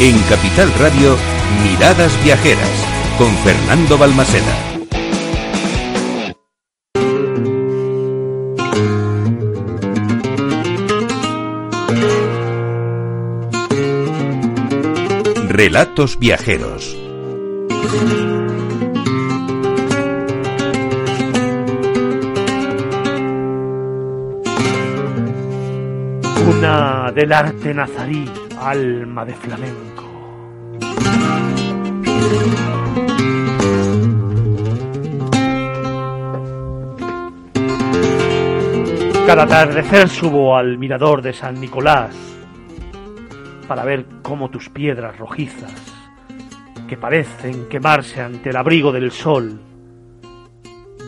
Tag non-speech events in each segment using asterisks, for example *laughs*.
En Capital Radio, Miradas Viajeras, con Fernando Balmaceda. Relatos Viajeros. Una del arte nazarí, alma de flamenco. Cada atardecer subo al mirador de San Nicolás para ver cómo tus piedras rojizas, que parecen quemarse ante el abrigo del sol,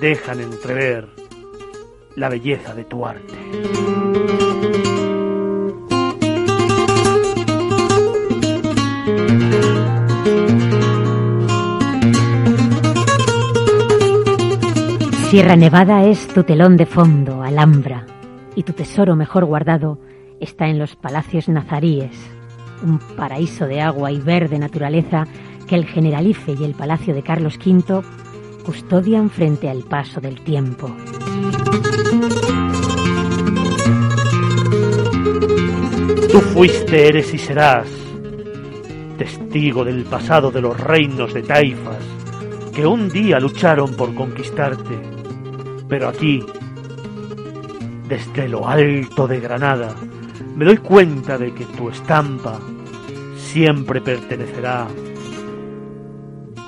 dejan entrever la belleza de tu arte. Sierra Nevada es tu telón de fondo, Alhambra, y tu tesoro mejor guardado está en los palacios nazaríes, un paraíso de agua y verde naturaleza que el Generalife y el Palacio de Carlos V custodian frente al paso del tiempo. Tú fuiste, eres y serás testigo del pasado de los reinos de taifas que un día lucharon por conquistarte. Pero aquí, desde lo alto de Granada, me doy cuenta de que tu estampa siempre pertenecerá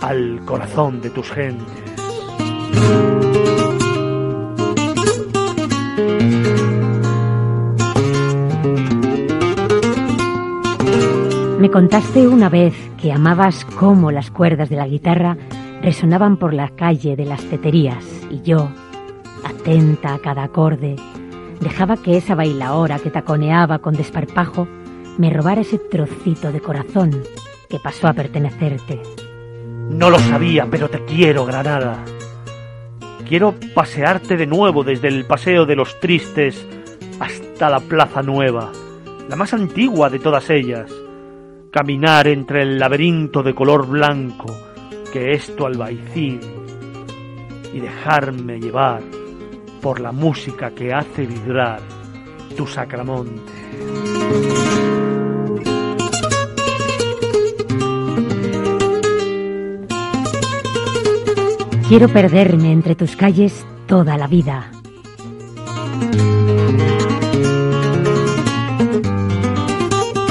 al corazón de tus gentes. Me contaste una vez que amabas cómo las cuerdas de la guitarra resonaban por la calle de las teterías y yo, atenta a cada acorde, dejaba que esa bailaora que taconeaba con desparpajo me robara ese trocito de corazón que pasó a pertenecerte. No lo sabía, pero te quiero, Granada. Quiero pasearte de nuevo desde el Paseo de los Tristes hasta la Plaza Nueva, la más antigua de todas ellas. Caminar entre el laberinto de color blanco que es tu albaicín y dejarme llevar por la música que hace vibrar tu sacramonte. Quiero perderme entre tus calles toda la vida.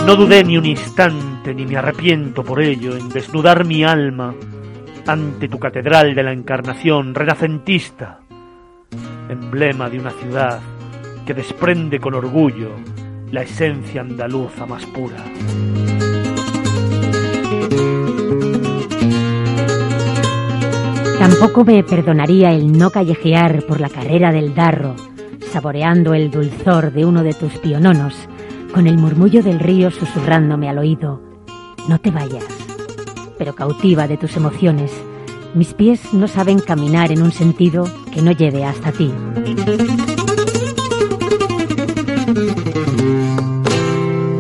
No dudé ni un instante, ni me arrepiento por ello, en desnudar mi alma ante tu catedral de la Encarnación renacentista, emblema de una ciudad que desprende con orgullo la esencia andaluza más pura. Tampoco me perdonaría el no callejear por la carrera del Darro, saboreando el dulzor de uno de tus piononos, con el murmullo del río susurrándome al oído. No te vayas, pero cautiva de tus emociones. Mis pies no saben caminar en un sentido que no lleve hasta ti.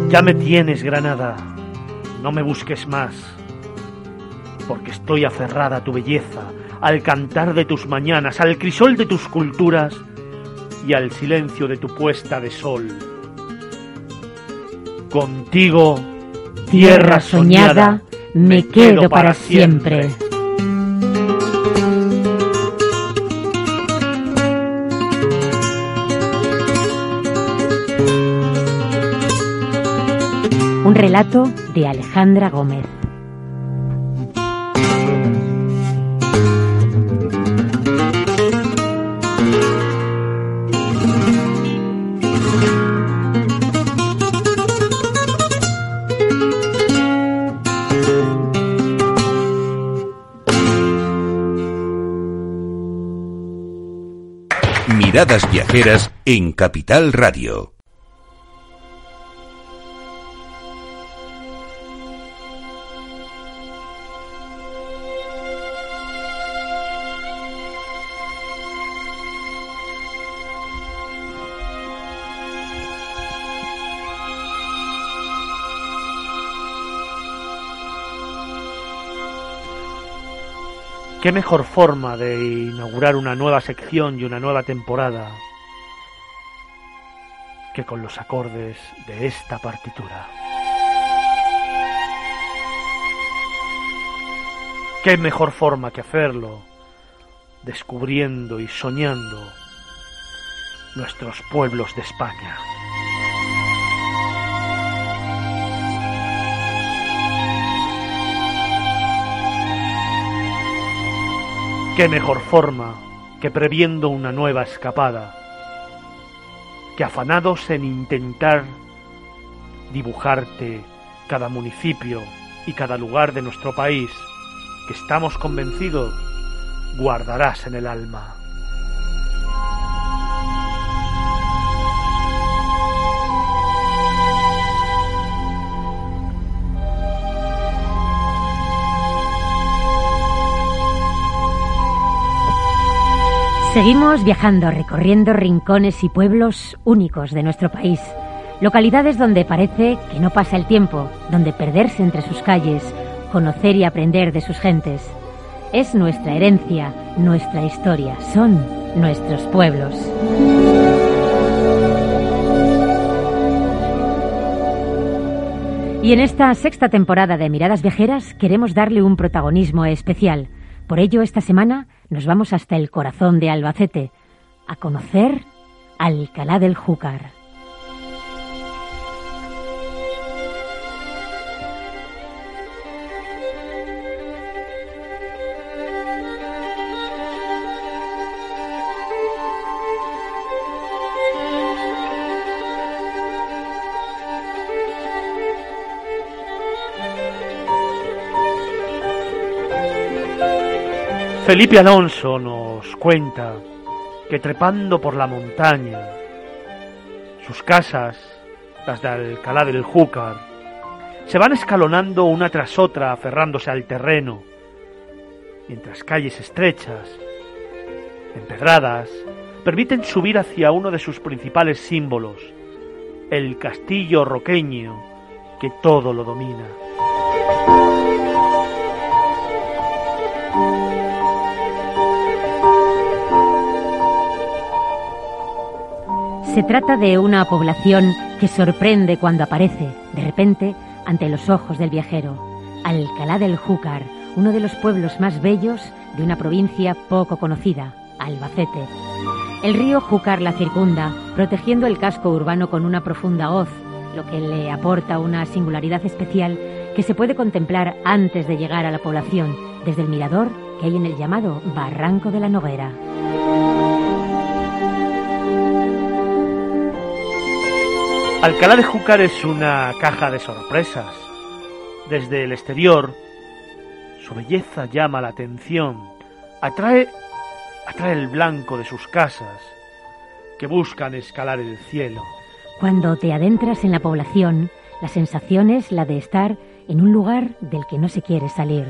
Ya me tienes, Granada. No me busques más, porque estoy aferrada a tu belleza, al cantar de tus mañanas, al crisol de tus culturas y al silencio de tu puesta de sol. Contigo, Tierra soñada, me quedo para siempre. Relato de Alejandra Gómez. Miradas Viajeras en Capital Radio. ¿Qué mejor forma de inaugurar una nueva sección y una nueva temporada que con los acordes de esta partitura? ¿Qué mejor forma que hacerlo descubriendo y soñando nuestros pueblos de España? ¿Qué mejor forma que previendo una nueva escapada, que afanados en intentar dibujarte cada municipio y cada lugar de nuestro país que estamos convencidos guardarás en el alma? Seguimos viajando, recorriendo rincones y pueblos únicos de nuestro país. Localidades donde parece que no pasa el tiempo, donde perderse entre sus calles, conocer y aprender de sus gentes. Es nuestra herencia, nuestra historia, son nuestros pueblos. Y en esta sexta temporada de Miradas Viajeras queremos darle un protagonismo especial. Por ello, esta semana nos vamos hasta el corazón de Albacete, a conocer Alcalá del Júcar. Felipe Alonso nos cuenta que trepando por la montaña, sus casas, las de Alcalá del Júcar, se van escalonando una tras otra aferrándose al terreno, mientras calles estrechas, empedradas, permiten subir hacia uno de sus principales símbolos, el castillo roqueño que todo lo domina. Se trata de una población que sorprende cuando aparece, de repente, ante los ojos del viajero. Alcalá del Júcar, uno de los pueblos más bellos de una provincia poco conocida, Albacete. El río Júcar la circunda, protegiendo el casco urbano con una profunda hoz, lo que le aporta una singularidad especial que se puede contemplar antes de llegar a la población, desde el mirador que hay en el llamado Barranco de la Noguera. Alcalá de Júcar es una caja de sorpresas. Desde el exterior, su belleza llama la atención, atrae, atrae el blanco de sus casas, que buscan escalar el cielo. Cuando te adentras en la población, la sensación es la de estar en un lugar del que no se quiere salir.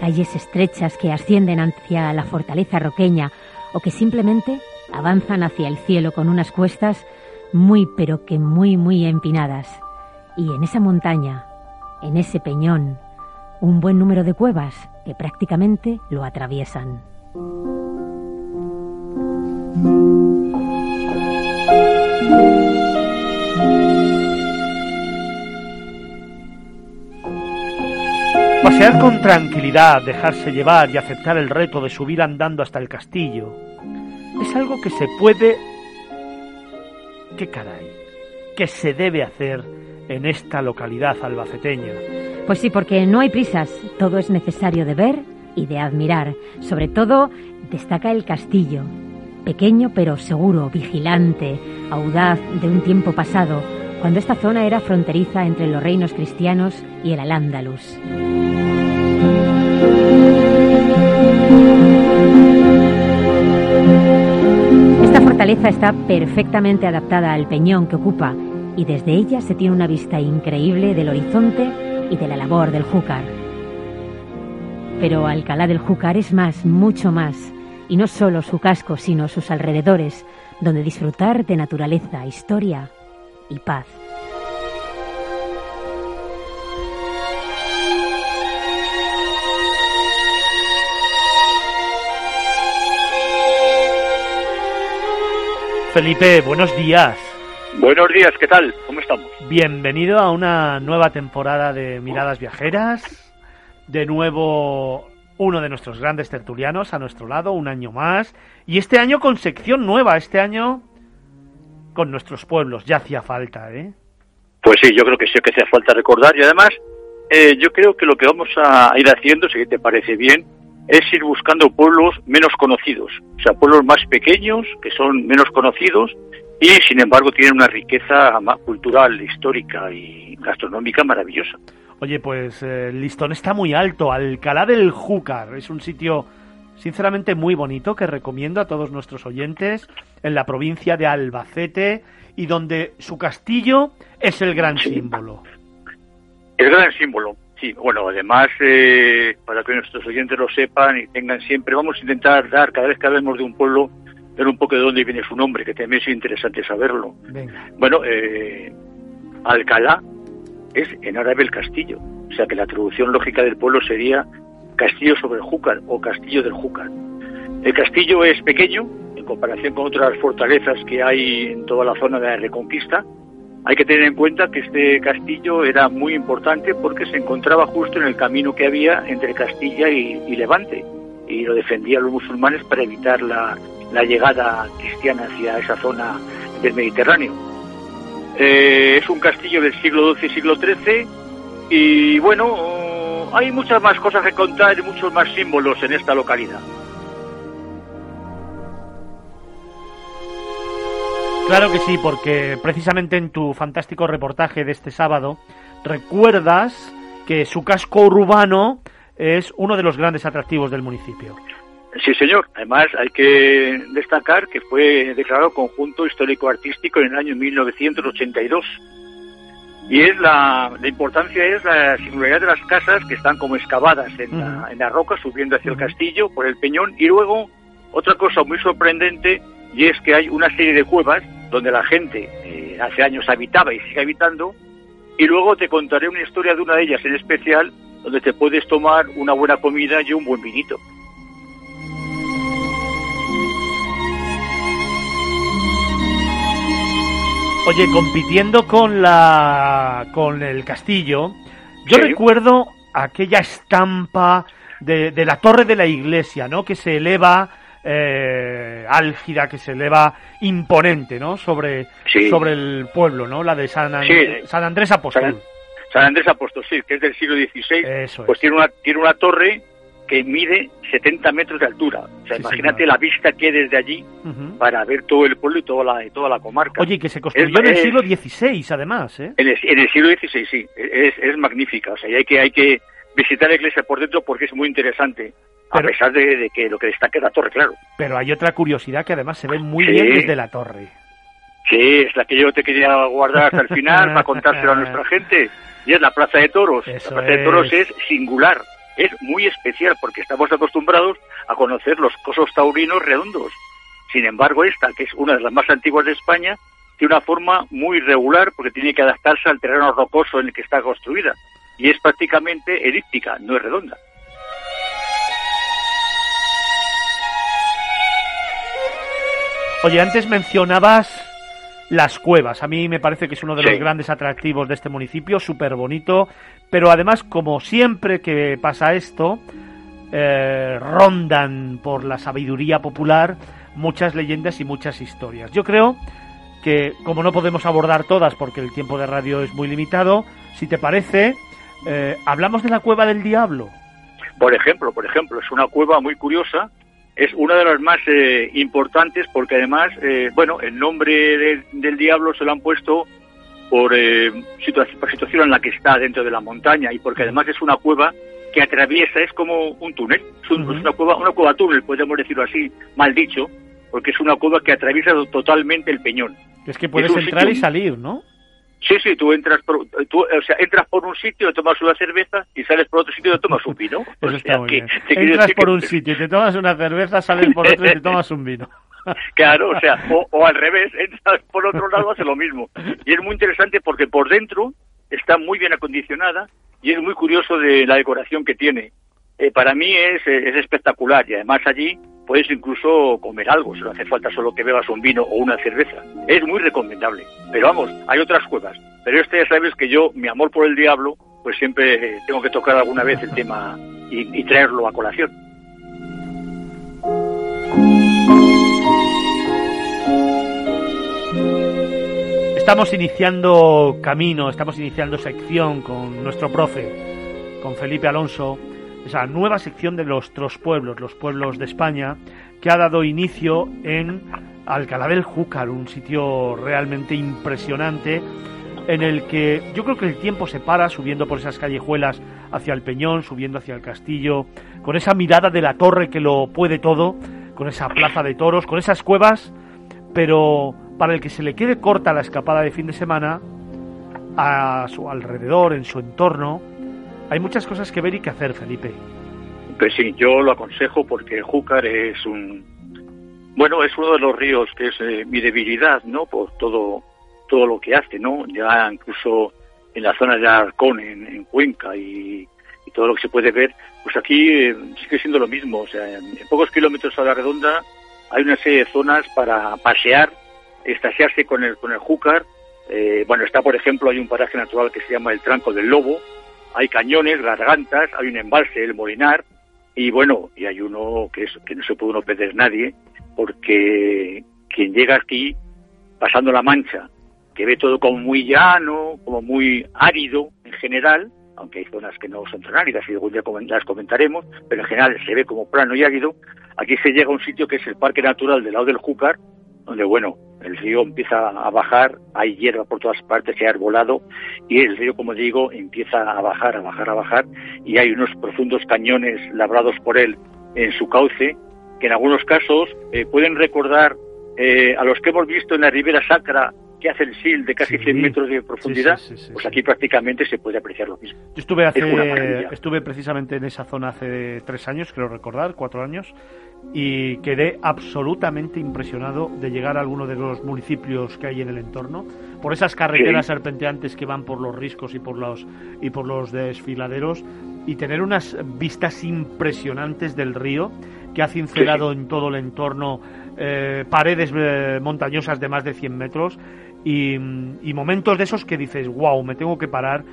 Calles estrechas que ascienden hacia la fortaleza roqueña o que simplemente avanzan hacia el cielo con unas cuestas muy pero que muy muy empinadas. Y en esa montaña, en ese peñón, un buen número de cuevas que prácticamente lo atraviesan. Pasear con tranquilidad, dejarse llevar y aceptar el reto de subir andando hasta el castillo es algo que se puede ¿Qué caray? ¿Qué se debe hacer en esta localidad albaceteña? Pues sí, porque no hay prisas, todo es necesario de ver y de admirar. Sobre todo destaca el castillo, pequeño pero seguro, vigilante, audaz de un tiempo pasado, cuando esta zona era fronteriza entre los reinos cristianos y el Al-Ándalus. Fortaleza está perfectamente adaptada al peñón que ocupa y desde ella se tiene una vista increíble del horizonte y de la labor del Júcar. Pero Alcalá del Júcar es más, mucho más, y no solo su casco, sino sus alrededores, donde disfrutar de naturaleza, historia y paz. Felipe, buenos días. Buenos días, ¿qué tal? ¿Cómo estamos? Bienvenido a una nueva temporada de Miradas Viajeras. De nuevo uno de nuestros grandes tertulianos a nuestro lado, un año más. Y este año con sección nueva, este año con nuestros pueblos. Ya hacía falta, ¿eh? Pues sí, yo creo que sí que hacía falta recordar. Y además, eh, yo creo que lo que vamos a ir haciendo, si te parece bien, es ir buscando pueblos menos conocidos. O sea, pueblos más pequeños, que son menos conocidos, y sin embargo tienen una riqueza cultural, histórica y gastronómica maravillosa. Oye, pues eh, listón está muy alto. Alcalá del Júcar es un sitio sinceramente muy bonito que recomiendo a todos nuestros oyentes en la provincia de Albacete y donde su castillo es el gran símbolo. El gran símbolo, sí. Bueno, además, eh, para que nuestros oyentes lo sepan y tengan siempre, vamos a intentar dar, cada vez que hablemos de un pueblo, ver un poco de dónde viene su nombre, que también es interesante saberlo. Bueno, eh, Alcalá es en árabe el castillo, o sea que la traducción lógica del pueblo sería castillo sobre el Júcar o castillo del Júcar. El castillo es pequeño en comparación con otras fortalezas que hay en toda la zona de la Reconquista. Hay que tener en cuenta que este castillo era muy importante porque se encontraba justo en el camino que había entre Castilla y, Levante y lo defendían los musulmanes para evitar la, llegada cristiana hacia esa zona del Mediterráneo. Eh, es un castillo del siglo XII y siglo XIII y bueno, hay muchas más cosas que contar y muchos más símbolos en esta localidad. Claro que sí, porque precisamente en tu fantástico reportaje de este sábado recuerdas que su casco urbano es uno de los grandes atractivos del municipio. Sí, señor. Además, hay que destacar que fue declarado conjunto histórico-artístico en el año 1982. Y es la, la importancia es la singularidad de las casas que están como excavadas en, la, roca, subiendo hacia el castillo por el peñón. Y luego, otra cosa muy sorprendente, y es que hay una serie de cuevas donde la gente eh, hace años habitaba y sigue habitando. Y luego te contaré una historia de una de ellas en especial, donde te puedes tomar una buena comida y un buen vinito. Oye, compitiendo con la con el castillo, yo recuerdo aquella estampa de, de, la torre de la iglesia, ¿no? Que se eleva eh, álgida, que se eleva imponente, ¿no? Sobre, sobre el pueblo, ¿no? La de San, San Andrés Apóstol. San, Andrés Apóstol, sí, que es del siglo XVI. pues tiene una tiene una torre que mide 70 metros de altura. O sea, imagínate la vista que hay desde allí para ver todo el pueblo y toda la, toda la comarca. Oye, que se construyó en el siglo XVI, además, ¿eh? En el, siglo XVI, sí. Es, es, magnífica. O sea, hay que, hay que visitar la iglesia por dentro porque es muy interesante. A pesar de, que lo que destaca es la torre, claro. Pero hay otra curiosidad que además se ve muy bien desde la torre. Sí, es la que yo te quería guardar hasta el final para contárselo a nuestra *laughs* gente. Y es la Plaza de Toros. la Plaza de Toros es singular es muy especial porque estamos acostumbrados a conocer los cosos taurinos redondos. Sin embargo, esta, que es una de las más antiguas de España, tiene una forma muy irregular porque tiene que adaptarse al terreno rocoso en el que está construida. Y es prácticamente elíptica, no es redonda. Oye, antes mencionabas las cuevas. A mí me parece que es uno de los grandes atractivos de este municipio, súper bonito. Pero además, como siempre que pasa esto, eh, rondan por la sabiduría popular muchas leyendas y muchas historias. Yo creo que, como no podemos abordar todas porque el tiempo de radio es muy limitado, si te parece, eh, hablamos de la cueva del diablo. Por ejemplo, por ejemplo, es una cueva muy curiosa, es una de las más eh, importantes porque además, bueno, el nombre del diablo se lo han puesto por, eh, situación en la que está dentro de la montaña y porque además es una cueva que atraviesa, es como un túnel, es, una cueva, una cueva túnel, podemos decirlo así, mal dicho, porque es una cueva que atraviesa totalmente el peñón. Es que puedes entrar y salir, ¿no? Sí, sí, tú entras por, tú, o sea, entras por un sitio, tomas una cerveza y sales por otro sitio y tomas un vino. *laughs* Eso está muy bien. Entras por un sitio, te tomas una cerveza, sales por otro y te tomas un vino. *laughs* Claro, o sea, o, al revés, entras por otro lado, hace lo mismo. Y es muy interesante porque por dentro está muy bien acondicionada y es muy curioso de la decoración que tiene. Eh, para mí es, es espectacular y además allí puedes incluso comer algo, si no hace falta solo que bebas un vino o una cerveza. Es muy recomendable. Pero vamos, hay otras cuevas. Pero este ya sabes que yo, mi amor por el diablo, pues siempre tengo que tocar alguna vez el tema y, traerlo a colación. Estamos iniciando camino, estamos iniciando sección con nuestro profe, con Felipe Alonso, esa nueva sección de los pueblos, los pueblos de España, que ha dado inicio en Alcalá del Júcar, un sitio realmente impresionante en el que yo creo que el tiempo se para subiendo por esas callejuelas hacia el Peñón, subiendo hacia el castillo, con esa mirada de la torre que lo puede todo, con esa plaza de toros, con esas cuevas, pero para el que se le quede corta la escapada de fin de semana, a su alrededor, en su entorno, hay muchas cosas que ver y que hacer, Felipe. Pues sí, yo lo aconsejo porque Júcar es un... Bueno, es uno de los ríos que es eh, mi debilidad, ¿no? Por todo todo lo que hace, ¿no? Ya incluso en la zona de Arcón, en, Cuenca y, todo lo que se puede ver, pues aquí eh, sigue siendo lo mismo. O sea, en, pocos kilómetros a la redonda hay una serie de zonas para pasear, estasiarse con el, con el Júcar. Eh, bueno, está, por ejemplo, hay un paraje natural que se llama el Tranco del Lobo, hay cañones, gargantas, hay un embalse, el Molinar, y bueno, y hay uno que, es, que no se puede uno perder nadie, porque quien llega aquí, pasando la mancha, que ve todo como muy llano, como muy árido en general, aunque hay zonas que no son tan áridas y algún día las comentaremos, pero en general se ve como plano y árido, aquí se llega a un sitio que es el Parque Natural del lado del Júcar, donde, bueno, el río empieza a bajar, hay hierba por todas partes, se ha arbolado, y el río, como digo, empieza a bajar, a bajar, a bajar, y hay unos profundos cañones labrados por él en su cauce, que en algunos casos eh, pueden recordar eh, a los que hemos visto en la Ribera Sacra que hace el SIL de casi 100 metros de profundidad, pues aquí prácticamente se puede apreciar lo mismo. Yo estuve hace, estuve precisamente en esa zona hace tres años, creo recordar, cuatro años, y quedé absolutamente impresionado de llegar a alguno de los municipios que hay en el entorno por esas carreteras serpenteantes que van por los riscos y por los y por los desfiladeros y tener unas vistas impresionantes del río que ha cincelado en todo el entorno eh, paredes eh, montañosas de más de 100 metros y, y momentos de esos que dices wow me tengo que parar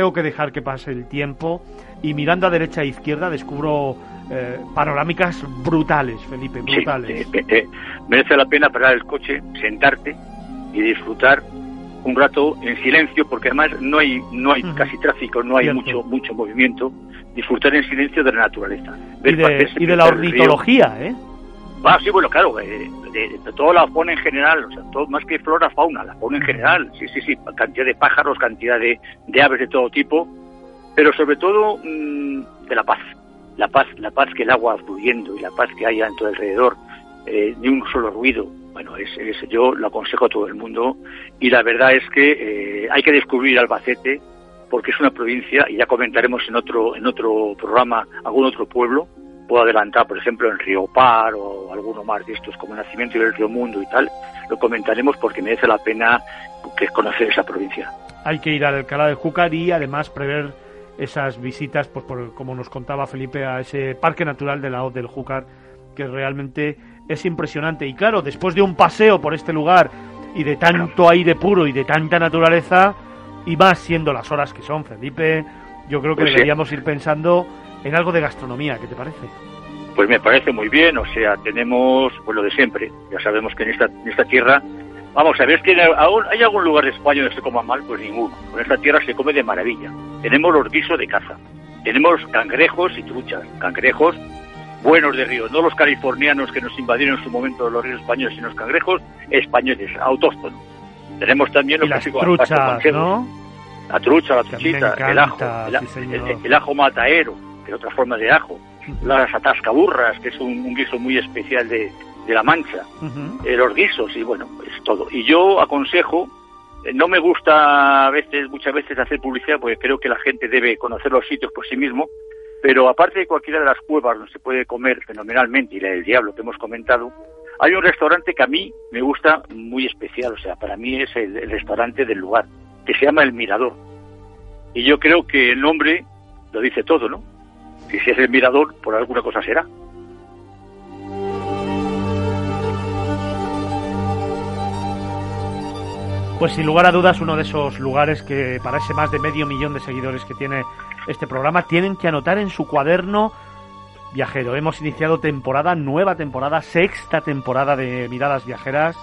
tengo que dejar que pase el tiempo y mirando a derecha e izquierda descubro eh, panorámicas brutales, Felipe, brutales. Eh, eh, merece la pena parar el coche, sentarte y disfrutar un rato en silencio, porque además no hay no hay casi tráfico, no hay mucho mucho movimiento. Disfrutar en silencio de la naturaleza. y de, la ornitología, ¿eh? Ah, sí, bueno, claro, de, toda la fauna en general, o sea, todo, más que flora, fauna, la fauna en general, sí, sí, sí, cantidad de pájaros, cantidad de, de aves de todo tipo, pero sobre todo mm, de la paz, la paz, la paz que el agua fluyendo y la paz que haya en todo alrededor, eh, ni un solo ruido. Bueno, es, yo lo aconsejo a todo el mundo y la verdad es que eh, hay que descubrir Albacete porque es una provincia y ya comentaremos en otro en otro programa algún otro pueblo. Puedo adelantar, por ejemplo, en Río Par o alguno más de estos como Nacimiento del Río Mundo y tal. Lo comentaremos porque merece la pena que conocer esa provincia. Hay que ir al Alcalá de Júcar y además prever esas visitas, pues por, como nos contaba Felipe, a ese parque natural de la Hoz del Júcar, que realmente es impresionante. Y claro, después de un paseo por este lugar y de tanto aire puro y de tanta naturaleza, y más siendo las horas que son, Felipe, yo creo que pues deberíamos ir pensando en algo de gastronomía, ¿qué te parece? Pues me parece muy bien, o sea, tenemos pues lo de siempre. Ya sabemos que en esta, en esta tierra Vamos a ver, que hay algún lugar de España donde se coma mal? Pues ninguno. En esta tierra se come de maravilla. Tenemos los guisos de caza. Tenemos cangrejos y truchas. Cangrejos buenos de río, no los californianos que nos invadieron en su momento los ríos españoles, sino los cangrejos españoles, autóctonos. Tenemos también los las truchas, ¿no? La trucha, la truchita, el ajo, el, ajo mataero, que es otra forma de ajo, las atascaburras, que es un guiso muy especial de, de la Mancha, eh, los guisos y bueno, es todo. Y yo aconsejo, eh, no me gusta a veces, muchas veces hacer publicidad porque creo que la gente debe conocer los sitios por sí mismo, pero aparte de cualquiera de las cuevas donde se puede comer fenomenalmente y la del diablo que hemos comentado, hay un restaurante que a mí me gusta muy especial, o sea, para mí es el, el restaurante del lugar, que se llama El Mirador. Y yo creo que el nombre lo dice todo, ¿no? Y si es el mirador, por alguna cosa será. Pues sin lugar a dudas uno de esos lugares que para ese más de medio millón de seguidores que tiene este programa tienen que anotar en su cuaderno viajero. Hemos iniciado temporada, nueva temporada, sexta temporada de Miradas Viajeras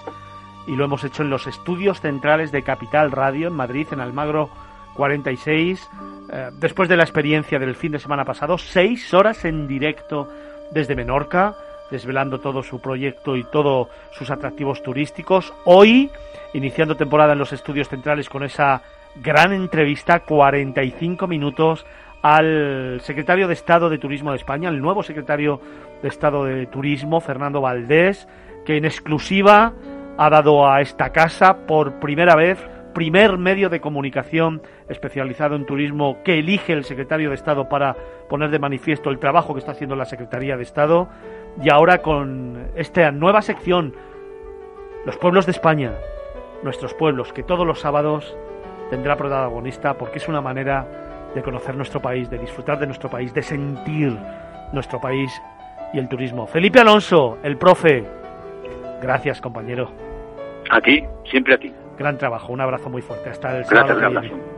y lo hemos hecho en los estudios centrales de Capital Radio en Madrid, en Almagro 46. Eh, después de la experiencia del fin de semana pasado, seis horas en directo desde Menorca desvelando todo su proyecto y todos sus atractivos turísticos. Hoy, iniciando temporada en los estudios centrales con esa gran entrevista, 45 minutos al secretario de Estado de Turismo de España, el nuevo secretario de Estado de Turismo, Fernando Valdés, que en exclusiva ha dado a esta casa por primera vez primer medio de comunicación especializado en turismo que elige el secretario de Estado para poner de manifiesto el trabajo que está haciendo la Secretaría de Estado y ahora con esta nueva sección, los pueblos de España, nuestros pueblos, que todos los sábados tendrá protagonista porque es una manera de conocer nuestro país, de disfrutar de nuestro país, de sentir nuestro país y el turismo. Felipe Alonso, el profe, gracias compañero. A ti, siempre a ti. Gran trabajo, un abrazo muy fuerte. Hasta el Gracias, sábado.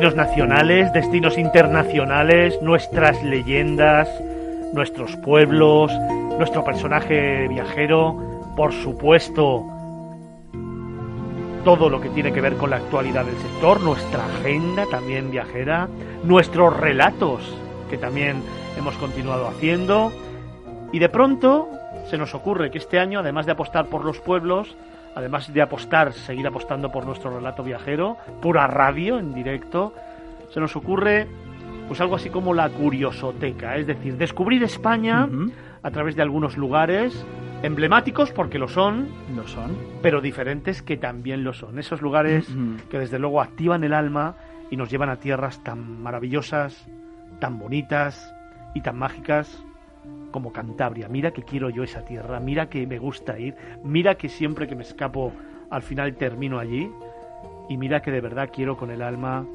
Destinos nacionales, destinos internacionales, nuestras leyendas, nuestros pueblos, nuestro personaje viajero, por supuesto, todo lo que tiene que ver con la actualidad del sector, nuestra agenda también viajera, nuestros relatos que también hemos continuado haciendo. Y de pronto se nos ocurre que este año, además de apostar por los pueblos, además de apostar, seguir apostando por nuestro relato viajero, pura radio en directo, se nos ocurre pues algo así como la curiosoteca, es decir, descubrir España a través de algunos lugares emblemáticos porque lo son, Lo son. pero diferentes que también lo son. Esos lugares que desde luego activan el alma y nos llevan a tierras tan maravillosas, tan bonitas y tan mágicas como Cantabria. Mira que quiero yo esa tierra, mira que me gusta ir, mira que siempre que me escapo al final termino allí y mira que de verdad quiero con el alma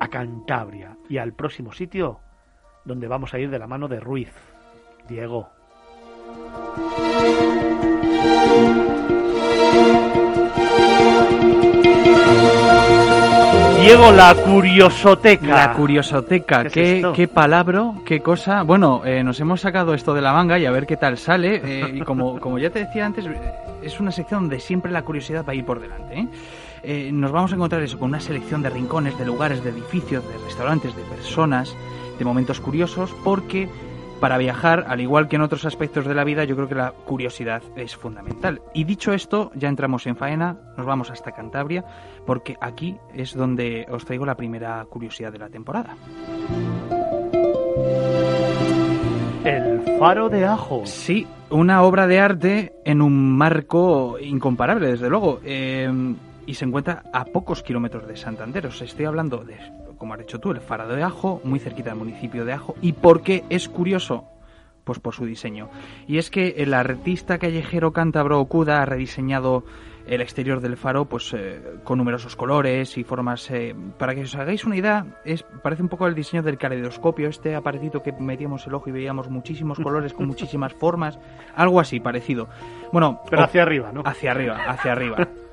a Cantabria y al próximo sitio donde vamos a ir de la mano de Ruiz. Diego. Diego, la curiosoteca. La curiosoteca, ¿Qué qué, qué palabra, qué cosa. Bueno, eh, nos hemos sacado esto de la manga y a ver qué tal sale. *laughs* eh, y como, como ya te decía antes, eh, es una sección donde siempre la curiosidad va a ir por delante. ¿eh? Eh, nos vamos a encontrar eso con una selección de rincones, de lugares, de edificios, de restaurantes, de personas, de momentos curiosos, porque para viajar, al igual que en otros aspectos de la vida, yo creo que la curiosidad es fundamental. Y dicho esto, ya entramos en faena, nos vamos hasta Cantabria, porque aquí es donde os traigo la primera curiosidad de la temporada. El faro de ajo. Sí, una obra de arte en un marco incomparable, desde luego. eh, y se encuentra a pocos kilómetros de Santander. Os estoy hablando de, como has dicho tú, el Faro de Ajo, muy cerquita del municipio de Ajo. ¿Y por qué es curioso? Pues por su diseño. Y es que el artista callejero cántabro Okuda ha rediseñado el exterior del faro pues eh, con numerosos colores y formas eh, para que os hagáis una idea es parece un poco el diseño del caleidoscopio este aparatito que metíamos el ojo y veíamos muchísimos colores con muchísimas formas algo así parecido bueno Pero o- hacia arriba, ¿no? hacia arriba hacia arriba *laughs*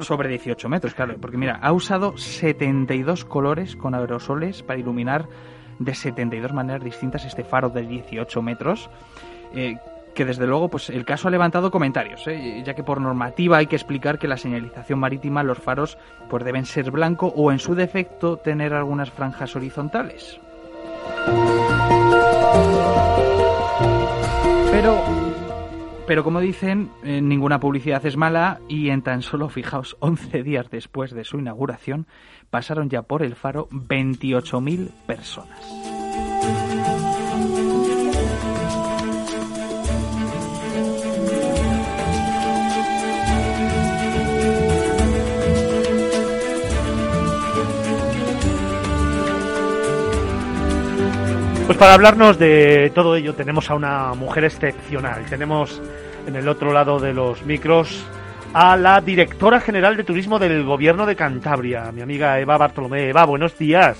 sobre 18 metros claro porque mira ha usado 72 colores con aerosoles para iluminar de 72 maneras distintas este faro de 18 metros eh, que desde luego pues el caso ha levantado comentarios, ¿eh? ya que por normativa hay que explicar que la señalización marítima, los faros, pues deben ser blanco o en su defecto tener algunas franjas horizontales. Pero, pero como dicen, eh, ninguna publicidad es mala y en tan solo, fijaos, *laughs* 11 días después de su inauguración, pasaron ya por el faro 28.000 personas. Pues para hablarnos de todo ello tenemos a una mujer excepcional. Tenemos en el otro lado de los micros a la directora general de turismo del gobierno de Cantabria, mi amiga Eva Bartolomé. Eva, buenos días.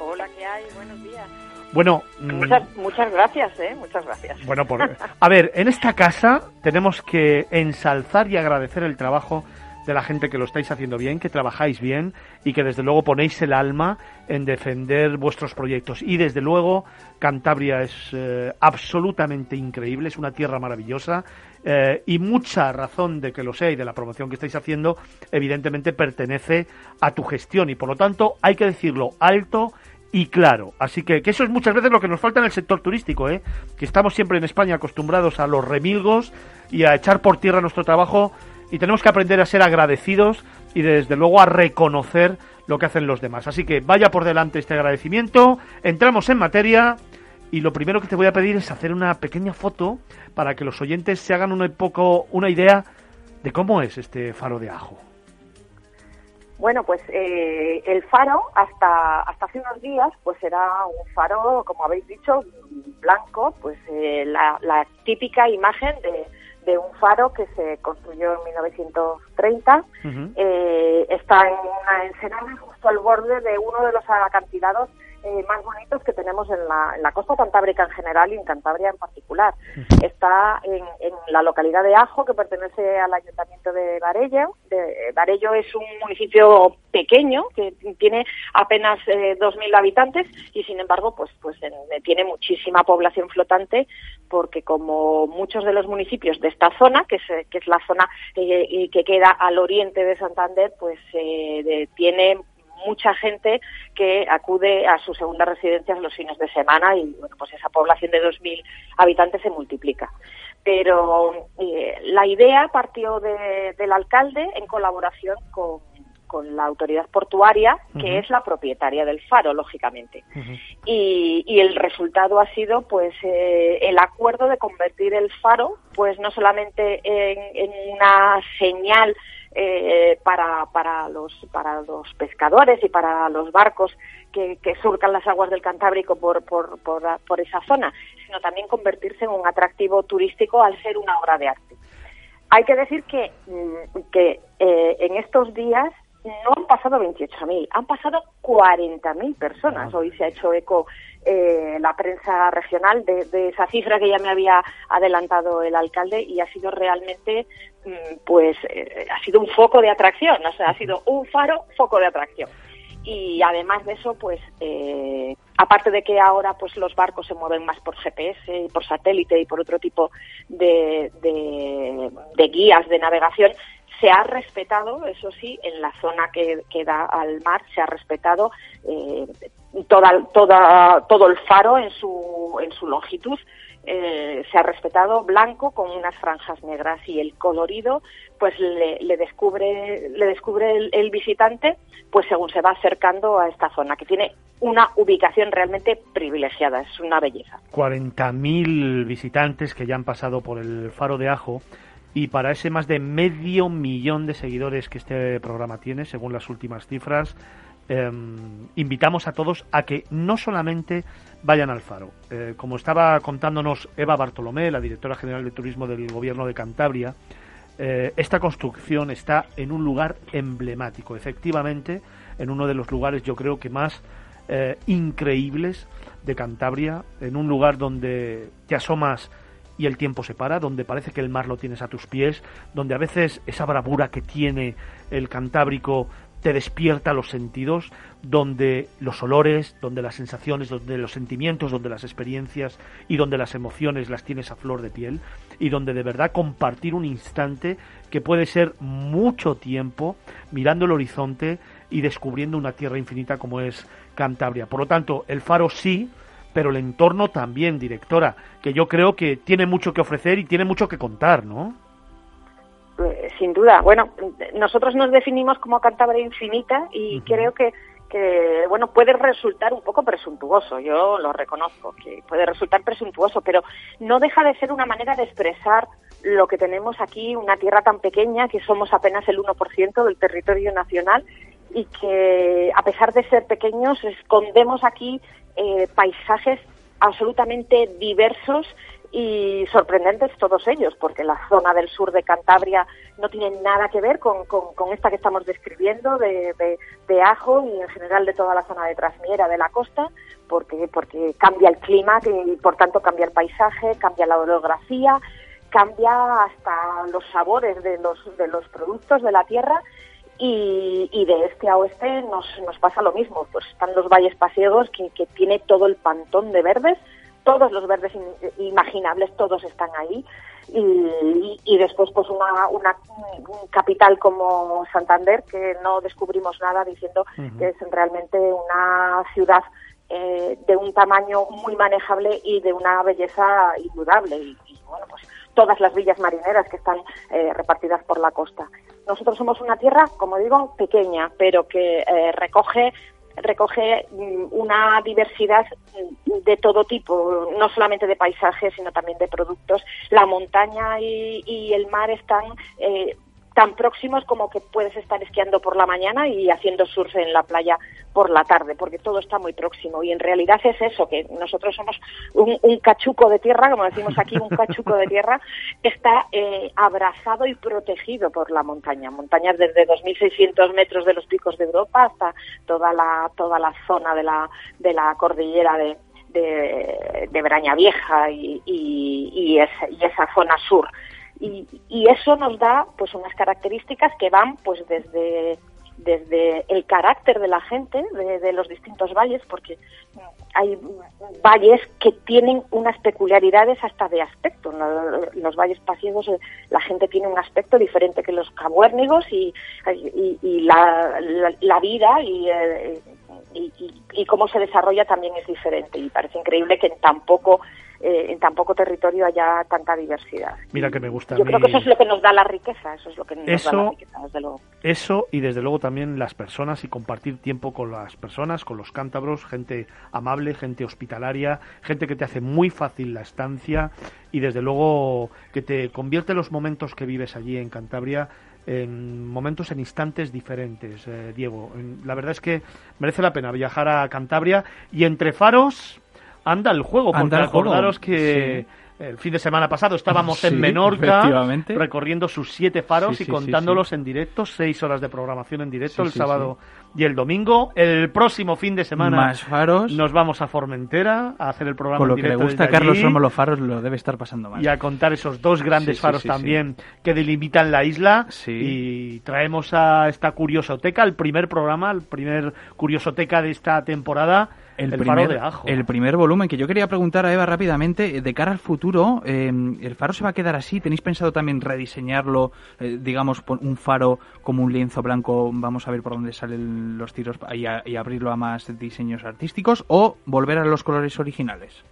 Hola, ¿qué hay? Buenos días. Bueno, muchas, mm, muchas gracias, ¿eh? Muchas gracias. Bueno, por, *laughs* a ver, en esta casa tenemos que ensalzar y agradecer el trabajo de la gente que lo estáis haciendo bien, que trabajáis bien y que desde luego ponéis el alma en defender vuestros proyectos. Y desde luego Cantabria es eh, absolutamente increíble, es una tierra maravillosa eh, y mucha razón de que lo sea y de la promoción que estáis haciendo evidentemente pertenece a tu gestión y por lo tanto hay que decirlo alto y claro. Así que, que, eso es muchas veces lo que nos falta en el sector turístico, ¿eh? que estamos siempre en España acostumbrados a los remilgos y a echar por tierra nuestro trabajo y tenemos que aprender a ser agradecidos y desde luego a reconocer lo que hacen los demás. Así que vaya por delante este agradecimiento, entramos en materia y lo primero que te voy a pedir es hacer una pequeña foto para que los oyentes se hagan un poco una idea de cómo es este faro de ajo. Bueno, pues eh, el faro hasta hasta hace unos días pues era un faro, como habéis dicho, blanco, pues eh, la, la típica imagen de de un faro que se construyó en 1930. eh, está en una ensenada justo al borde de uno de los acantilados eh, más bonitos que tenemos en la, en la, costa cantábrica en general y en Cantabria en particular. Está en, en, la localidad de Ajo, que pertenece al ayuntamiento de Varello. De, Varello es un municipio pequeño que tiene apenas eh, 2.000 habitantes y, sin embargo, pues, pues eh, tiene muchísima población flotante porque como muchos de los municipios de esta zona, que es, que es la zona eh, que queda al oriente de Santander, pues eh, tiene mucha gente que acude a sus segundas residencias los fines de semana y bueno, pues esa población de 2.000 habitantes se multiplica. Pero eh, la idea partió de, del alcalde en colaboración con, con la autoridad portuaria, que uh -huh. es la propietaria del faro, lógicamente. Uh -huh. y, y, el resultado ha sido, pues, eh, el acuerdo de convertir el faro, pues, no solamente en, en una señal eh, para, para, los, para los pescadores y para los barcos que, que surcan las aguas del Cantábrico por, por, por, por, esa zona, sino también convertirse en un atractivo turístico al ser una obra de arte. Hay que decir que, mm, que eh, en estos días no han pasado 28.000, han pasado 40.000 personas. Hoy se ha hecho eco eh, la prensa regional de, de, esa cifra que ya me había adelantado el alcalde y ha sido realmente, mm, pues, eh, ha sido un foco de atracción, o sea, ha sido un faro, foco de atracción. Y además de eso, pues, eh, aparte de que ahora pues los barcos se mueven más por GPS y por satélite y por otro tipo de, de, de guías de navegación, se ha respetado, eso sí, en la zona que, que da al mar, se ha respetado eh, toda, toda, todo el faro en su, en su longitud. Eh, se ha respetado blanco con unas franjas negras y el colorido pues le, le descubre le descubre el, el, visitante pues según se va acercando a esta zona que tiene una ubicación realmente privilegiada es una belleza 40.000 visitantes que ya han pasado por el faro de Ajo y para ese más de medio millón de seguidores que este programa tiene, según las últimas cifras, eh, invitamos a todos a que no solamente vayan al faro. Eh, como estaba contándonos Eva Bartolomé, la directora general de turismo del gobierno de Cantabria, eh, esta construcción está en un lugar emblemático, efectivamente, en uno de los lugares yo creo que más eh, increíbles de Cantabria, en un lugar donde te asomas y el tiempo se para, donde parece que el mar lo tienes a tus pies, donde a veces esa bravura que tiene el Cantábrico te despierta los sentidos, donde los olores, donde las sensaciones, donde los sentimientos, donde las experiencias y donde las emociones las tienes a flor de piel y donde de verdad compartir un instante que puede ser mucho tiempo mirando el horizonte y descubriendo una tierra infinita como es Cantabria. Por lo tanto, el faro sí, pero el entorno también, directora, que yo creo que tiene mucho que ofrecer y tiene mucho que contar, ¿no? Sin duda. Bueno, nosotros nos definimos como Cantabria infinita y uh -huh. creo que, que, bueno, puede resultar un poco presuntuoso, yo lo reconozco, que puede resultar presuntuoso, pero no deja de ser una manera de expresar lo que tenemos aquí, una tierra tan pequeña que somos apenas el 1% del territorio nacional y que a pesar de ser pequeños escondemos aquí eh, paisajes absolutamente diversos y sorprendentes todos ellos, porque la zona del sur de Cantabria no tiene nada que ver con, con, esta que estamos describiendo de, de, Ajo y en general de toda la zona de Trasmiera de la costa, porque, porque cambia el clima y por tanto cambia el paisaje, cambia la orografía, cambia hasta los sabores de los, de los productos de la tierra y, y, de este a oeste nos, nos pasa lo mismo. Pues están los valles pasiegos que, que tiene todo el pantón de verdes, todos los verdes imaginables, todos están ahí. Y, y, después pues una, una capital como Santander que no descubrimos nada diciendo que es realmente una ciudad eh, de un tamaño muy manejable y de una belleza indudable y, bueno pues todas las villas marineras que están eh, repartidas por la costa. Nosotros somos una tierra, como digo, pequeña, pero que eh, recoge recoge mm, una diversidad de todo tipo, no solamente de paisajes, sino también de productos. La montaña y, el mar están eh, tan próximos como que puedes estar esquiando por la mañana y haciendo surf en la playa por la tarde, porque todo está muy próximo. Y en realidad es eso, que nosotros somos un, cachuco de tierra, como decimos aquí, un cachuco de tierra que está eh, abrazado y protegido por la montaña. Montañas desde 2.600 metros de los picos de Europa hasta toda la, toda la zona de la, de la cordillera de, de, Braña Vieja y, y, y esa zona sur y, eso nos da pues unas características que van pues desde desde el carácter de la gente de, los distintos valles, porque hay valles que tienen unas peculiaridades hasta de aspecto. Los valles pasiegos, la gente tiene un aspecto diferente que los cabuérnigos y, la, la, vida eh, y, y, cómo se desarrolla también es diferente. Y parece increíble que en tan poco eh, en tan poco territorio haya tanta diversidad. Mira que me gusta. Yo creo que eso es lo que nos da la riqueza, eso es lo que nos da la riqueza, desde luego. Eso y desde luego también las personas y compartir tiempo con las personas, con los cántabros, gente amable, gente hospitalaria, gente que te hace muy fácil la estancia y desde luego que te convierte los momentos que vives allí en Cantabria en momentos, en instantes diferentes, eh, Diego. La verdad es que merece la pena viajar a Cantabria y entre faros anda el juego, porque acordaros que el fin de semana pasado estábamos en Menorca recorriendo sus siete faros y contándolos en directo, seis horas de programación en directo el sábado y el domingo. El próximo fin de semana Más faros. nos vamos a Formentera a hacer el programa Con lo que le gusta a Carlos los Faros lo debe estar pasando mal. Y a contar esos dos grandes faros también que delimitan la isla. Y traemos a esta curiosoteca, el primer programa, el primer curiosoteca de esta temporada el, primer, faro de ajo. El primer volumen que yo quería preguntar a Eva rápidamente, de cara al futuro, em, ¿el faro se va a quedar así? ¿Tenéis pensado también rediseñarlo, eh, digamos, un faro como un lienzo blanco, vamos a ver por dónde salen los tiros y, y abrirlo a más diseños artísticos, o volver a los colores originales?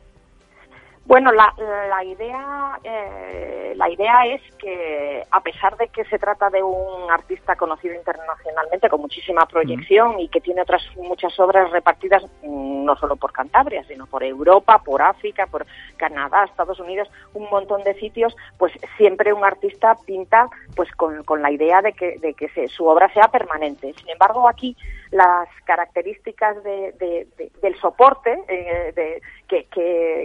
Bueno, la, la idea eh, la idea es que a pesar de que se trata de un artista conocido internacionalmente con muchísima proyección y que tiene otras muchas obras repartidas mm, no solo por Cantabria sino por Europa, por África, por Canadá, Estados Unidos, un montón de sitios, pues siempre un artista pinta pues con, con la idea de que de que su obra sea permanente. Sin embargo, aquí las características de, del soporte eh, de, que,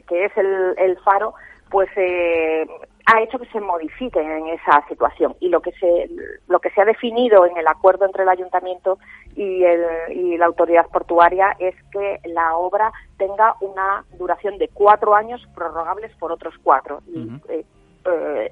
que, es el, el, faro, pues eh, ha hecho que se modifique en esa situación. Y lo que se lo que se ha definido en el acuerdo entre el ayuntamiento y, el, y la autoridad portuaria es que la obra tenga una duración de cuatro años prorrogables por otros cuatro. Y, eh,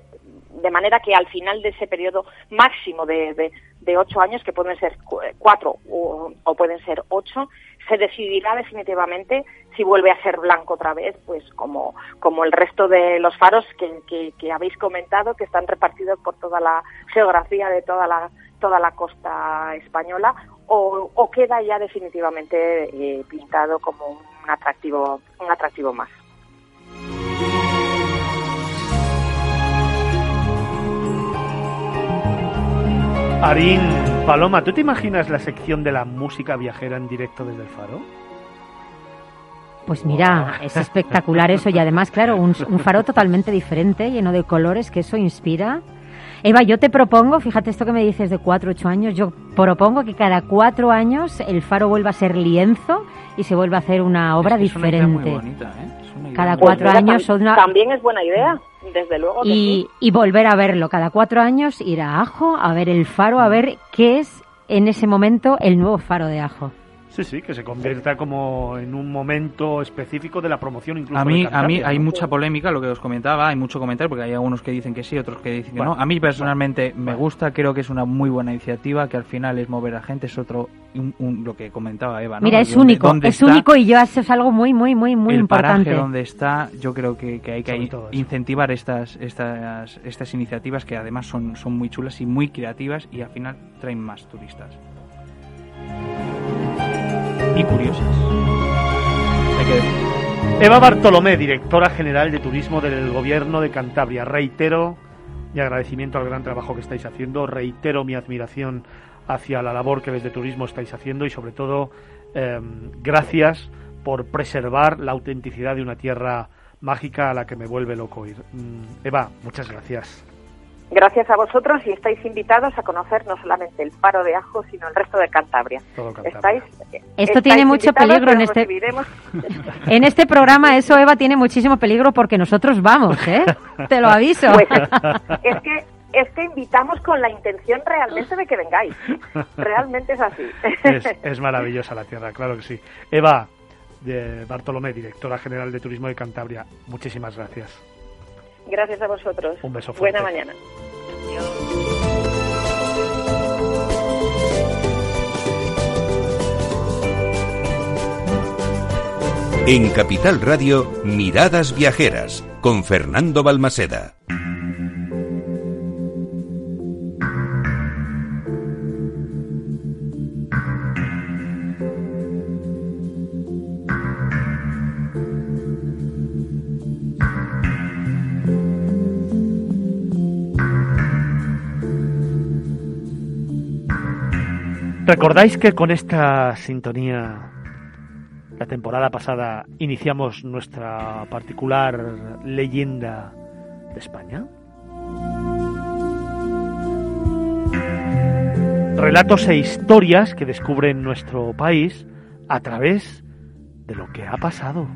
de manera que al final de ese periodo máximo de, de, ocho años, que pueden ser cuatro o, pueden ser ocho, se decidirá definitivamente si vuelve a ser blanco otra vez, pues como, como el resto de los faros que, que, habéis comentado, que están repartidos por toda la geografía de toda la, toda la costa española, o, o queda ya definitivamente eh, pintado como un atractivo, un atractivo más. Arín, Paloma, ¿tú te imaginas la sección de la música viajera en directo desde el faro? Pues mira, es espectacular eso y además, claro, un, faro totalmente diferente, lleno de colores, que eso inspira. Eva, yo te propongo, fíjate esto que me dices de cuatro, ocho años, yo propongo que cada cuatro años el faro vuelva a ser lienzo y se vuelva a hacer una obra diferente. muy bonita, ¿eh? Cada cuatro años... También es buena idea, desde luego. y, y volver a verlo, cada cuatro años ir a Ajo, a ver el faro, a ver qué es en ese momento el nuevo faro de Ajo. Sí, sí, que se convierta como en un momento específico de la promoción incluso. A mí, a mí hay mucha polémica, lo que os comentaba, hay mucho comentario porque hay algunos que dicen que sí, otros que dicen que no. A mí personalmente me gusta, creo que es una muy buena iniciativa, que al final es mover a gente, es otro, lo que comentaba Eva. ¿no? Mira, es único, es único y yo eso es algo muy, muy, muy, muy el importante. El donde está, yo creo que, hay que incentivar estas, estas, estas iniciativas que además son, son muy chulas y muy creativas y al final traen más turistas y curiosas. Eva Bartolomé, directora general de turismo del Gobierno de Cantabria. Reitero mi agradecimiento al gran trabajo que estáis haciendo, reitero mi admiración hacia la labor que desde turismo estáis haciendo y sobre todo em, gracias por preservar la autenticidad de una tierra mágica a la que me vuelve loco ir. Mm, Eva, muchas gracias. Gracias a vosotros y estáis invitados a conocer no solamente el Faro de Ajo, sino el resto de Cantabria. Estáis, Esto tiene mucho peligro en este *laughs* en este programa. Eso Eva tiene muchísimo peligro porque nosotros vamos, ¿eh? Te lo aviso. Pues, es que es que invitamos con la intención realmente de que vengáis. Realmente es así. Es, maravillosa la tierra, claro que sí. Eva de Bartolomé, directora general de Turismo de Cantabria, muchísimas gracias. Gracias a vosotros. Un beso fuerte. Buena mañana. En Capital Radio, Miradas Viajeras, con Fernando Balmaseda. ¿Recordáis que con esta sintonía la temporada pasada iniciamos nuestra particular leyenda de España? Relatos e historias que descubren nuestro país a través de lo que ha pasado.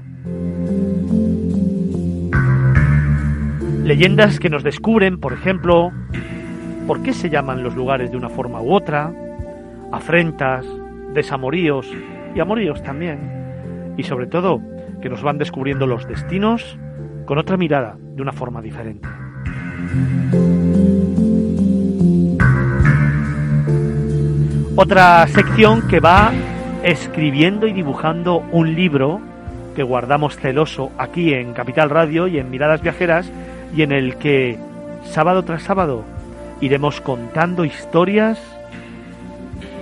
Leyendas que nos descubren, por ejemplo, por qué se llaman los lugares de una forma u otra, afrentas, desamoríos y amoríos también. Y sobre todo, que nos van descubriendo los destinos con otra mirada, de una forma diferente. Otra sección que va escribiendo y dibujando un libro que guardamos celoso aquí en Capital Radio y en Miradas Viajeras y en el que sábado tras sábado iremos contando historias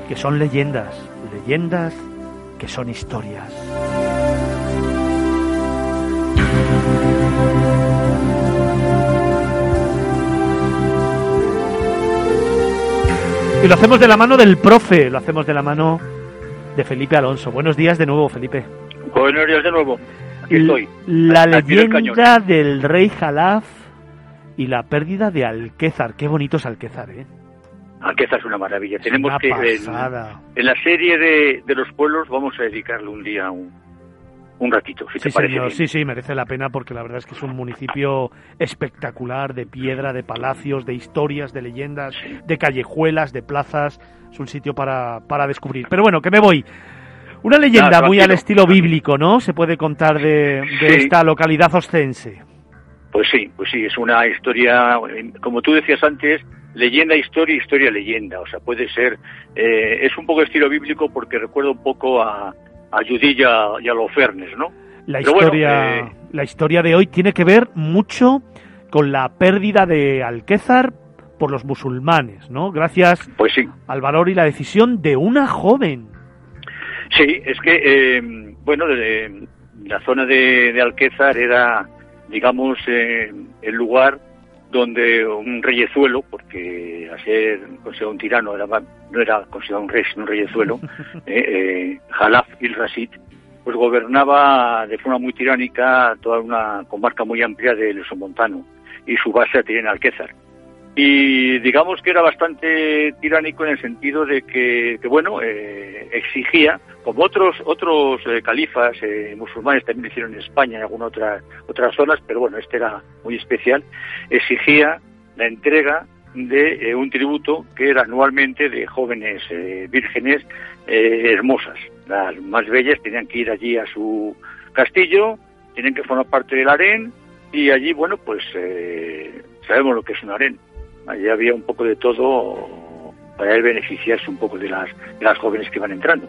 que son leyendas, leyendas que son historias. Y lo hacemos de la mano del profe, lo hacemos de la mano de Felipe Alonso. Buenos días de nuevo, Felipe. Buenos días de nuevo. Aquí estoy. La leyenda del rey Jalaf y la pérdida de Alquézar. Qué bonito es Alquézar, ¿eh? Alqueza es una maravilla. Tenemos que en, la serie de, los pueblos vamos a dedicarle un día un, un ratito, si sí, te parece. Sí, sí, merece la pena porque la verdad es que es un municipio espectacular de piedra, de palacios, de historias, de leyendas, de callejuelas, de plazas. Es un sitio para, para descubrir. Pero bueno, que me voy. Una leyenda muy al estilo bíblico, ¿no? Se puede contar de, de esta localidad oscense. Pues sí, pues sí, es una historia, como tú decías antes, leyenda, historia, historia, leyenda. O sea, puede ser, eh, es un poco estilo bíblico porque recuerda un poco a, a Judí y a, los Fernes, ¿no? La historia, eh, la historia de hoy tiene que ver mucho con la pérdida de Alquézar por los musulmanes, ¿no? Gracias pues sí. al valor y la decisión de una joven. Sí, es que, eh, bueno, la zona de, de, Alquézar era, digamos, el lugar donde un reyezuelo, porque a ser considerado un tirano no era considerado un rey, sino un reyezuelo, *laughs* eh, eh, Jalaf il Rasid, pues gobernaba de forma muy tiránica toda una comarca muy amplia del Somontano y su base tenía en Alquézar. Y digamos que era bastante tiránico en el sentido de que, bueno, eh, exigía, como otros otros eh, califas eh, musulmanes también hicieron en España, en algunas otras otras zonas, pero bueno, este era muy especial, exigía la entrega de un tributo que era anualmente de jóvenes vírgenes hermosas. Las más bellas tenían que ir allí a su castillo, tienen que formar parte del harén y allí, bueno, pues sabemos lo que es un harén allí había un poco de todo para él beneficiarse un poco de las, de las jóvenes que van entrando.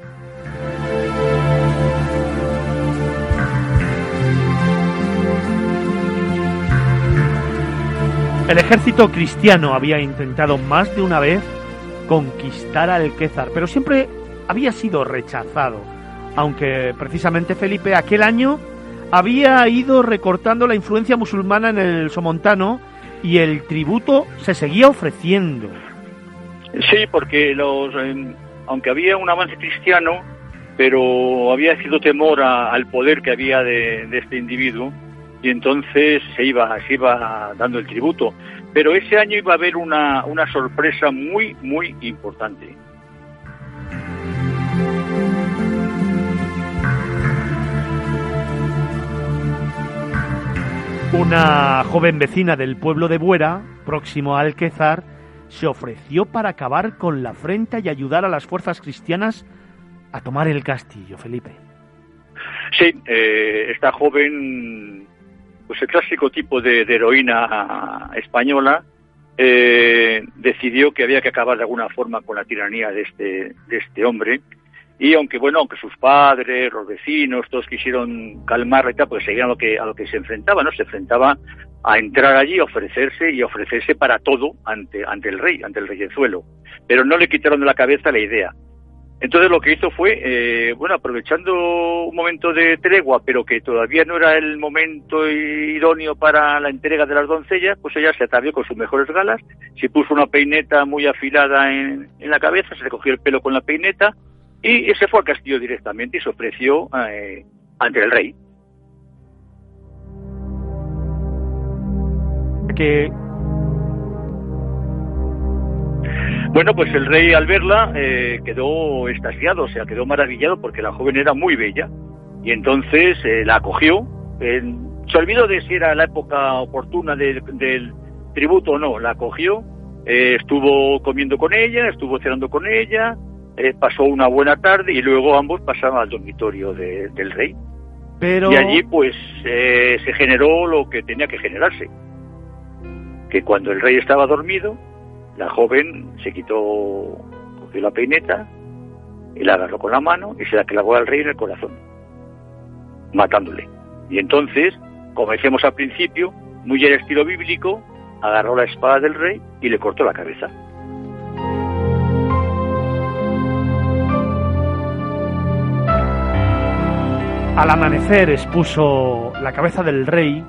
El ejército cristiano había intentado más de una vez conquistar al Alquézar, pero siempre había sido rechazado, aunque precisamente Felipe aquel año había ido recortando la influencia musulmana en el Somontano y el tributo se seguía ofreciendo. Sí, porque los, em, aunque había un avance cristiano, pero había sido temor al poder que había de, este individuo y entonces se iba, se iba dando el tributo. Pero ese año iba a haber una, una sorpresa muy, muy importante. Una joven vecina del pueblo de Buera, próximo a Alquezar, se ofreció para acabar con la afrenta y ayudar a las fuerzas cristianas a tomar el castillo, Felipe. Sí, eh, esta joven, pues el clásico tipo de, heroína española, eh, decidió que había que acabar de alguna forma con la tiranía de este, de este hombre y aunque bueno aunque sus padres los vecinos todos quisieron calmarla y tal pues seguían a lo que a lo que se enfrentaba no se enfrentaba a entrar allí ofrecerse y ofrecerse para todo ante ante el rey ante el reyezuelo. Pero no le quitaron de la cabeza la idea. Entonces lo que hizo fue eh, bueno aprovechando un momento de tregua pero que todavía no era el momento idóneo para la entrega de las doncellas pues ella se atavió con sus mejores galas se puso una peineta muy afilada en, en la cabeza se le cogió el pelo con la peineta y se fue al castillo directamente y se ofreció eh, ante el rey. Que Bueno, pues el rey al verla eh, quedó estasiado, o sea, quedó maravillado porque la joven era muy bella y entonces eh, la acogió. se olvidó de si era la época oportuna del tributo o no, la acogió, estuvo comiendo con ella, estuvo cenando con ella, eh, pasó una buena tarde y luego ambos pasaron al dormitorio del rey. Pero... Y allí pues eh, se generó lo que tenía que generarse. Que cuando el rey estaba dormido, la joven se quitó, cogió la peineta y la agarró con la mano y se la clavó al rey en el corazón, matándole. Y entonces, como decíamos al principio, muy en estilo bíblico, agarró la espada del rey y le cortó la cabeza. Al amanecer expuso la cabeza del rey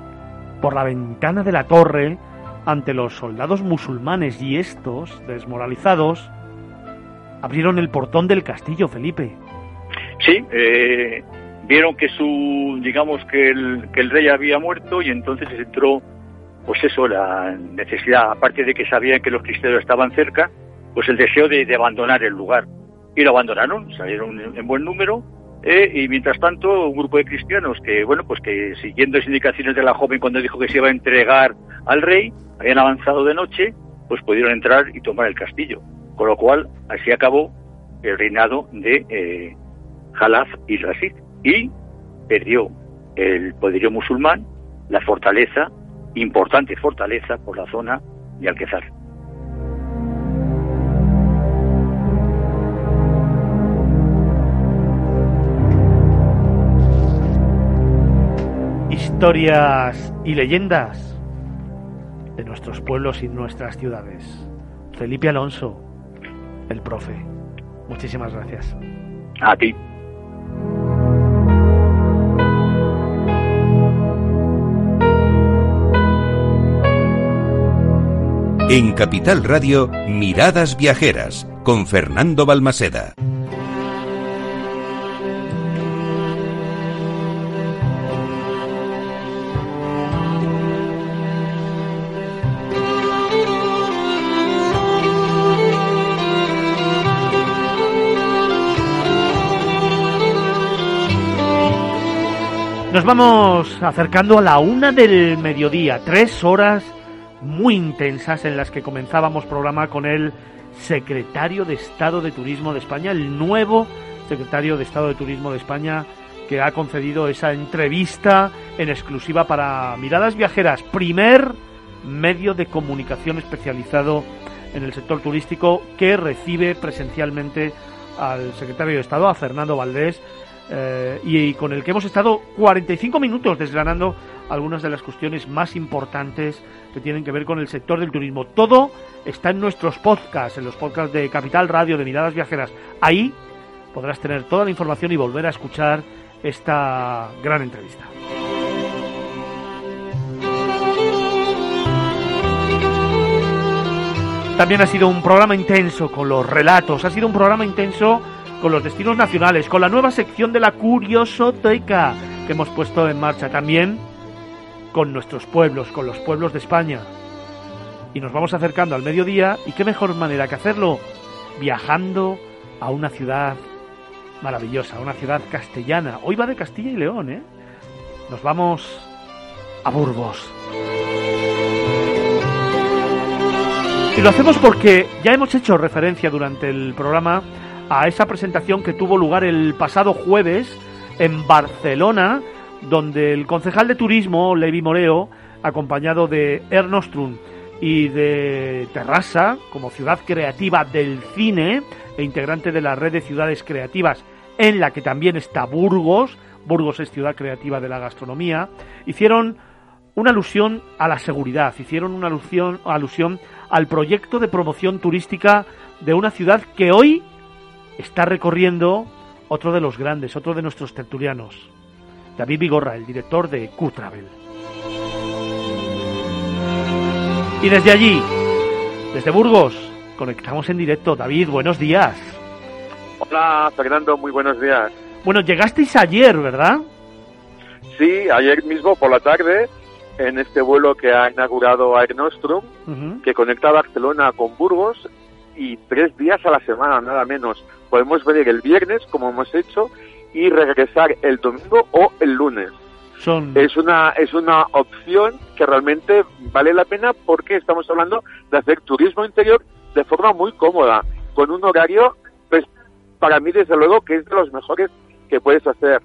por la ventana de la torre ante los soldados musulmanes y estos, desmoralizados, abrieron el portón del castillo, Felipe. Sí, eh, vieron que su, digamos que el, que el rey había muerto y entonces entró, pues eso, la necesidad, aparte de que sabían que los cristianos estaban cerca, pues el deseo de, de abandonar el lugar. Y lo abandonaron, salieron en buen número eh, y mientras tanto, un grupo de cristianos que, bueno, pues que siguiendo las indicaciones de la joven cuando dijo que se iba a entregar al rey, habían avanzado de noche, pues pudieron entrar y tomar el castillo. Con lo cual, así acabó el reinado de eh, Jalaf y Rasid. Y perdió el poderío musulmán la fortaleza, importante fortaleza por la zona de Alquezar. Historias y leyendas de nuestros pueblos y nuestras ciudades. Felipe Alonso, el profe. Muchísimas gracias. A ti. En Capital Radio, Miradas Viajeras, con Fernando Balmaseda. Nos vamos acercando a la una del mediodía, tres horas muy intensas en las que comenzábamos programa con el secretario de Estado de Turismo de España, el nuevo secretario de Estado de Turismo de España que ha concedido esa entrevista en exclusiva para Miradas Viajeras, primer medio de comunicación especializado en el sector turístico que recibe presencialmente al secretario de Estado, a Fernando Valdés, eh, y con el que hemos estado 45 minutos desgranando algunas de las cuestiones más importantes que tienen que ver con el sector del turismo. Todo está en nuestros podcasts, en los podcasts de Capital Radio, de Miradas Viajeras. Ahí podrás tener toda la información y volver a escuchar esta gran entrevista. También ha sido un programa intenso con los relatos, ha sido un programa intenso con los destinos nacionales, con la nueva sección de la Curiosoteca que hemos puesto en marcha también con nuestros pueblos, con los pueblos de España. Y nos vamos acercando al mediodía y qué mejor manera que hacerlo viajando a una ciudad maravillosa, una ciudad castellana. Hoy va de Castilla y León, ¿eh? Nos vamos a Burgos. Y lo hacemos porque ya hemos hecho referencia durante el programa a esa presentación que tuvo lugar el pasado jueves en Barcelona, donde el concejal de turismo, Levi Moreo, acompañado de Ernostrum y de Terrassa, como ciudad creativa del cine e integrante de la red de ciudades creativas, en la que también está Burgos, Burgos es ciudad creativa de la gastronomía, hicieron una alusión a la seguridad, hicieron una alusión, alusión al proyecto de promoción turística de una ciudad que hoy está recorriendo otro de los grandes, otro de nuestros tertulianos, David Vigorra, el director de Q-Travel. Y desde allí, desde Burgos, conectamos en directo. David, buenos días. Hola, Fernando, muy buenos días. Bueno, llegasteis ayer, ¿verdad? Sí, ayer mismo por la tarde, en este vuelo que ha inaugurado Air Nostrum, que conecta Barcelona con Burgos, y tres días a la semana, nada menos. Podemos venir el viernes, como hemos hecho, y regresar el domingo o el lunes. Son... Es una, es una opción que realmente vale la pena porque estamos hablando de hacer turismo interior de forma muy cómoda, con un horario, pues para mí desde luego que es de los mejores que puedes hacer.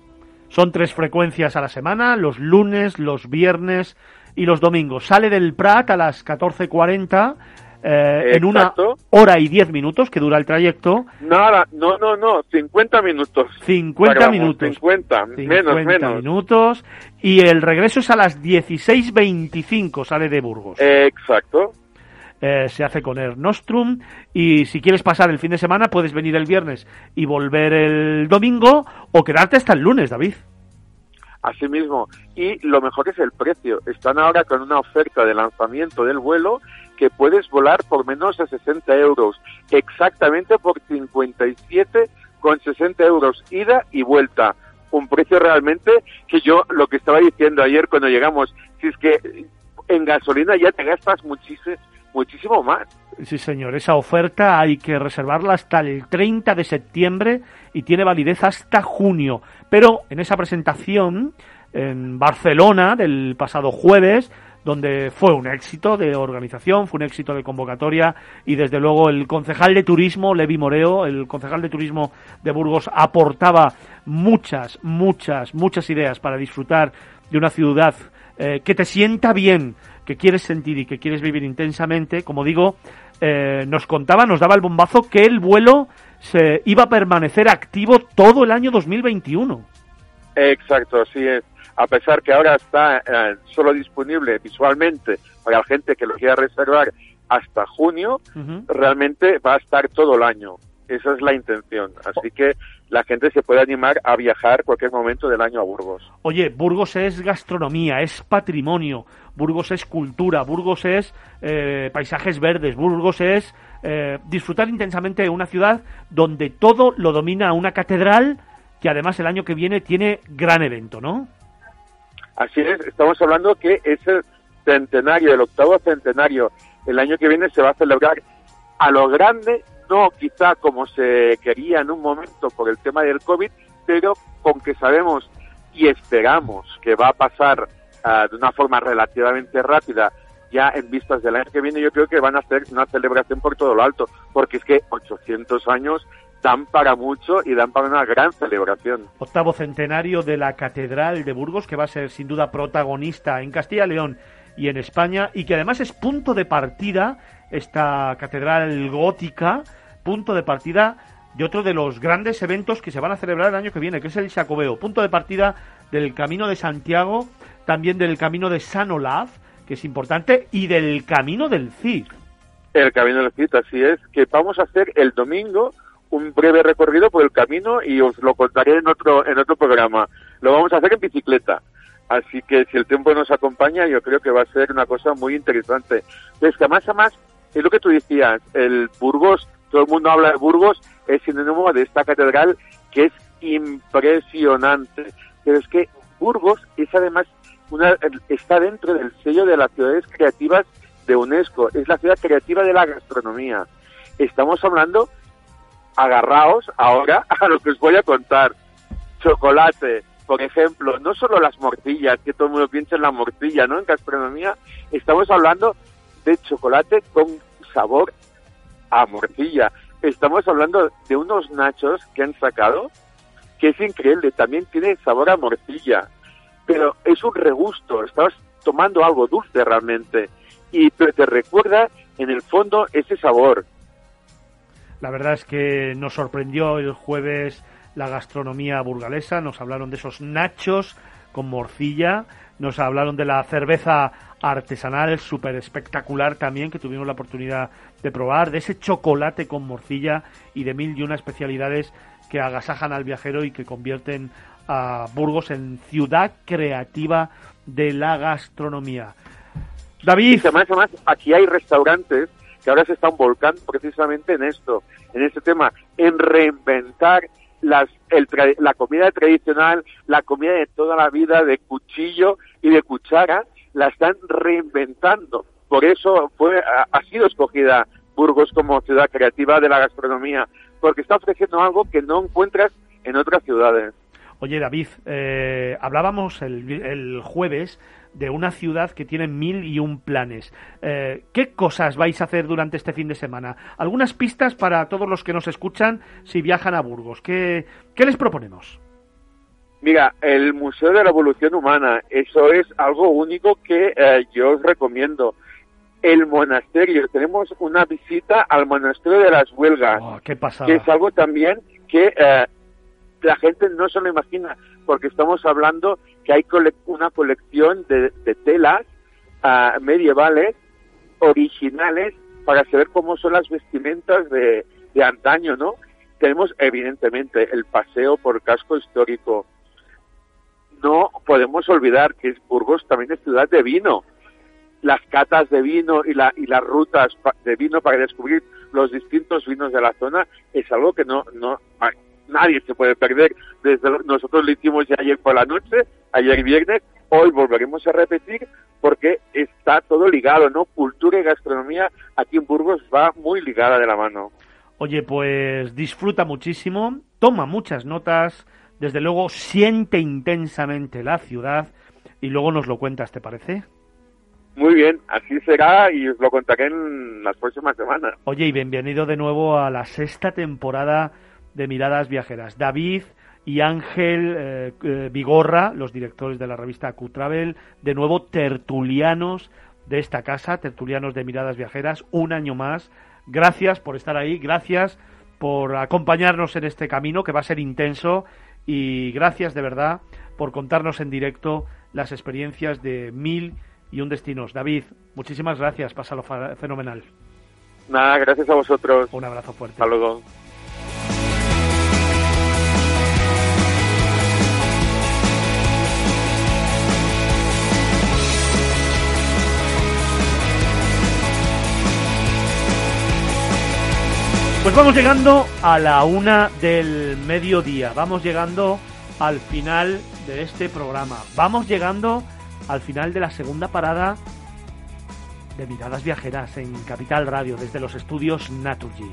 Son tres frecuencias a la semana, los lunes, los viernes y los domingos. Sale del Prat a las 14.40 eh, en una hora y diez minutos que dura el trayecto. Nada, no, no, no, 50 minutos. 50 minutos. 50, menos, menos. minutos. Y el regreso es a las 16.25, sale de Burgos. exacto. Eh, se hace con Air Nostrum y si quieres pasar el fin de semana puedes venir el viernes y volver el domingo o quedarte hasta el lunes, David. Así mismo. Y lo mejor es el precio. Están ahora con una oferta de lanzamiento del vuelo que puedes volar por menos de 60 euros, exactamente por 57 con 60 euros ida y vuelta. Un precio realmente que yo lo que estaba diciendo ayer cuando llegamos, si es que en gasolina ya te gastas muchísimo, muchísimo más. Sí, señor, esa oferta hay que reservarla hasta el 30 de septiembre y tiene validez hasta junio. Pero en esa presentación en Barcelona del pasado jueves, donde fue un éxito de organización, fue un éxito de convocatoria y desde luego el concejal de turismo, Levi Moreo, el concejal de turismo de Burgos, aportaba muchas, muchas, muchas ideas para disfrutar de una ciudad eh, que te sienta bien, que quieres sentir y que quieres vivir intensamente. Como digo, eh, nos contaba, nos daba el bombazo que el vuelo se iba a permanecer activo todo el año 2021. Exacto, así es a pesar que ahora está eh, solo disponible visualmente para la gente que lo quiera reservar hasta junio, realmente va a estar todo el año. Esa es la intención. Así que la gente se puede animar a viajar cualquier momento del año a Burgos. Oye, Burgos es gastronomía, es patrimonio, Burgos es cultura, Burgos es eh, paisajes verdes, Burgos es eh, disfrutar intensamente de una ciudad donde todo lo domina una catedral que además el año que viene tiene gran evento, ¿no? Así es, estamos hablando que ese centenario, el octavo centenario, el año que viene se va a celebrar a lo grande, no quizá como se quería en un momento por el tema del COVID, pero con que sabemos y esperamos que va a pasar ah, de una forma relativamente rápida ya en vistas del año que viene, yo creo que van a hacer una celebración por todo lo alto, porque es que 800 años dan para mucho y dan para una gran celebración. Octavo centenario de la Catedral de Burgos, que va a ser sin duda protagonista en Castilla y León y en España, y que además es punto de partida, esta catedral gótica, punto de partida de otro de los grandes eventos que se van a celebrar el año que viene, que es el Jacobeo, punto de partida del Camino de Santiago, también del Camino de San Olaf, que es importante, y del Camino del Cid. El Camino del Cid, así es, que vamos a hacer el domingo un breve recorrido por el camino y os lo contaré en otro, en otro programa. Lo vamos a hacer en bicicleta. Así que si el tiempo nos acompaña, yo creo que va a ser una cosa muy interesante. Es que más a más, es lo que tú decías, el Burgos, todo el mundo habla de Burgos, es sinónimo de esta catedral que es impresionante. Pero es que Burgos es además una, está dentro del sello de las ciudades creativas de UNESCO, es la ciudad creativa de la gastronomía. Estamos hablando agarraos ahora *laughs* a lo que os voy a contar. Chocolate, por ejemplo, no solo las morcillas, que todo el mundo piensa en la morcilla, ¿no? En gastronomía, estamos hablando de chocolate con sabor a morcilla. Estamos hablando de unos nachos que han sacado, que es increíble, también tiene sabor a morcilla, pero es un regusto, estás tomando algo dulce realmente, y pero te recuerda en el fondo ese sabor. La verdad es que nos sorprendió el jueves la gastronomía burgalesa, nos hablaron de esos nachos con morcilla, nos hablaron de la cerveza artesanal súper espectacular también que tuvimos la oportunidad de probar, de ese chocolate con morcilla y de mil y una especialidades que agasajan al viajero y que convierten a Burgos en ciudad creativa de la gastronomía. David. además, además, aquí hay restaurantes que ahora se están volcando precisamente en esto, en este tema, en reinventar las, la comida tradicional, la comida de toda la vida de cuchillo y de cuchara, la están reinventando. Por eso fue, ha sido escogida Burgos como ciudad creativa de la gastronomía, porque está ofreciendo algo que no encuentras en otras ciudades. Oye, David, eh, hablábamos el, el jueves de una ciudad que tiene mil y un planes. Eh, ¿Qué cosas vais a hacer durante este fin de semana? Algunas pistas para todos los que nos escuchan si viajan a Burgos. ¿Qué, qué les proponemos? Mira, el Museo de la Evolución Humana, eso es algo único que eh, yo os recomiendo. El monasterio, tenemos una visita al monasterio de las Huelgas, oh, qué que es algo también que eh, la gente no se lo imagina, porque estamos hablando que hay una colección de, telas ah, medievales originales para saber cómo son las vestimentas de, de antaño, ¿no? Tenemos evidentemente el paseo por casco histórico. No podemos olvidar que Burgos también es ciudad de vino. Las catas de vino y, la, y las rutas de vino para descubrir los distintos vinos de la zona es algo que no, no nadie se puede perder. Desde nosotros lo hicimos ya ayer por la noche, ayer viernes, hoy volveremos a repetir porque está todo ligado, ¿no? Cultura y gastronomía aquí en Burgos va muy ligada de la mano. Oye, pues disfruta muchísimo, toma muchas notas, desde luego siente intensamente la ciudad y luego nos lo cuentas, ¿te parece? Muy bien, así será y os lo contaré en las próximas semanas. Oye, y bienvenido de nuevo a la sexta temporada de Miradas Viajeras. David y Ángel eh, eh, Vigorra, los directores de la revista Q-Travel, de nuevo tertulianos de esta casa, tertulianos de Miradas Viajeras, un año más. Gracias por estar ahí, gracias por acompañarnos en este camino que va a ser intenso y gracias de verdad por contarnos en directo las experiencias de mil y un destinos. David, muchísimas gracias, pásalo fenomenal. Nada, gracias a vosotros. Un abrazo fuerte. Hasta Pues vamos llegando a la una del mediodía, vamos llegando al final de este programa, vamos llegando al final de la segunda parada de Miradas Viajeras en Capital Radio desde los estudios Naturgy.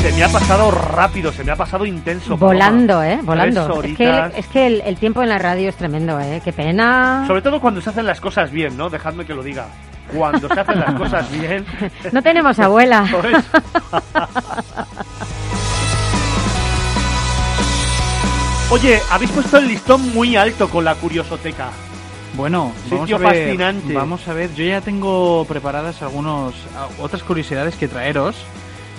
Se me ha pasado rápido, se me ha pasado intenso. Volando. ¿eh? Volando. Es que, es que el, el tiempo en la radio es tremendo, ¿eh? Qué pena. Sobre todo cuando se hacen las cosas bien, ¿no? Dejadme que lo diga. Cuando se hacen las cosas bien. No tenemos abuela. *laughs* Oye, habéis puesto el listón muy alto con la curiosoteca. Bueno, vamos Sitio a ver, fascinante. Vamos a ver, yo ya tengo preparadas algunos otras curiosidades que traeros.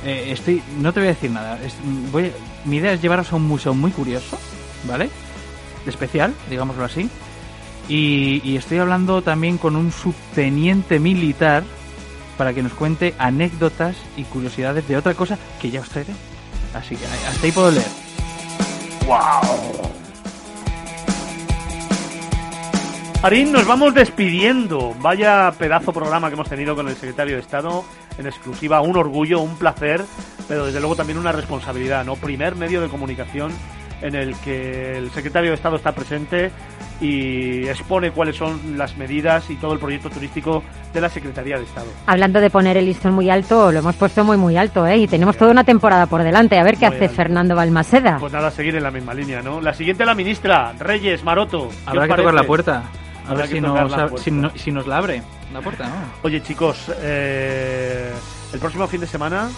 Eh, estoy, no te voy a decir nada. Es- voy, mi idea es llevaros a un museo muy curioso, ¿vale? Especial, digámoslo así. Y, y estoy hablando también con un subteniente militar para que nos cuente anécdotas y curiosidades de otra cosa que ya os traeré. Así que hasta ahí puedo leer. Arín, nos vamos despidiendo. Vaya pedazo programa que hemos tenido con el secretario de Estado. En exclusiva, un orgullo, un placer, pero desde luego también una responsabilidad, ¿no? Primer medio de comunicación en el que el secretario de Estado está presente y expone cuáles son las medidas y todo el proyecto turístico de la Secretaría de Estado. Hablando de poner el listón muy alto, lo hemos puesto muy, muy alto, ¿eh? Y tenemos toda una temporada por delante. A ver qué Muy hace alto. Fernando Balmaseda. Pues nada, seguir en la misma línea, ¿no? La siguiente, la ministra, Reyes, Maroto. ¿qué Habrá que tocar parece? la puerta. A Habrá ver que si tocar nos, si, no- si nos la abre la puerta, ¿no? Oye, chicos, eh, el próximo fin de semana.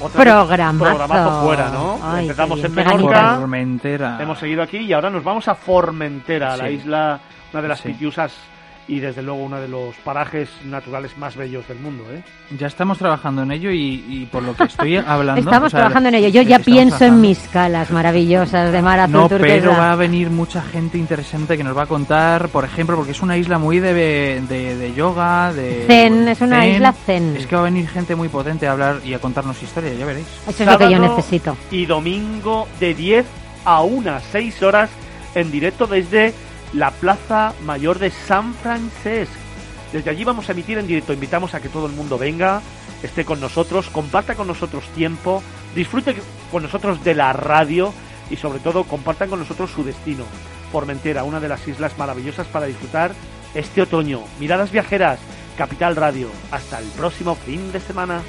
Otra Programazo. programazo fuera, ¿no? Ay, Empezamos en Menorca. Formentera. hemos seguido aquí y ahora nos vamos a Formentera, la Sí. isla, una de las Sí. pitiusas y desde luego uno de los parajes naturales más bellos del mundo, ¿eh? Ya estamos trabajando en ello y, y por lo que estoy *laughs* hablando... Estamos o sea, trabajando en ello. Yo ya pienso en mis calas maravillosas de mar azul No, turquesa. pero va a venir mucha gente interesante que nos va a contar, por ejemplo, porque es una isla muy de, de, de yoga, de... Zen, es una isla zen. Es que va a venir gente muy potente a hablar y a contarnos historias, ya veréis. Eso es lo que yo necesito. Y domingo de 10 a 1, 6 horas en directo desde la Plaza Mayor de San Francesc. Desde allí vamos a emitir en directo. Invitamos a que todo el mundo venga, esté con nosotros, comparta con nosotros tiempo, disfrute con nosotros de la radio y sobre todo compartan con nosotros su destino. Formentera, una de las islas maravillosas para disfrutar este otoño. Miradas viajeras, Capital Radio. Hasta el próximo fin de semana.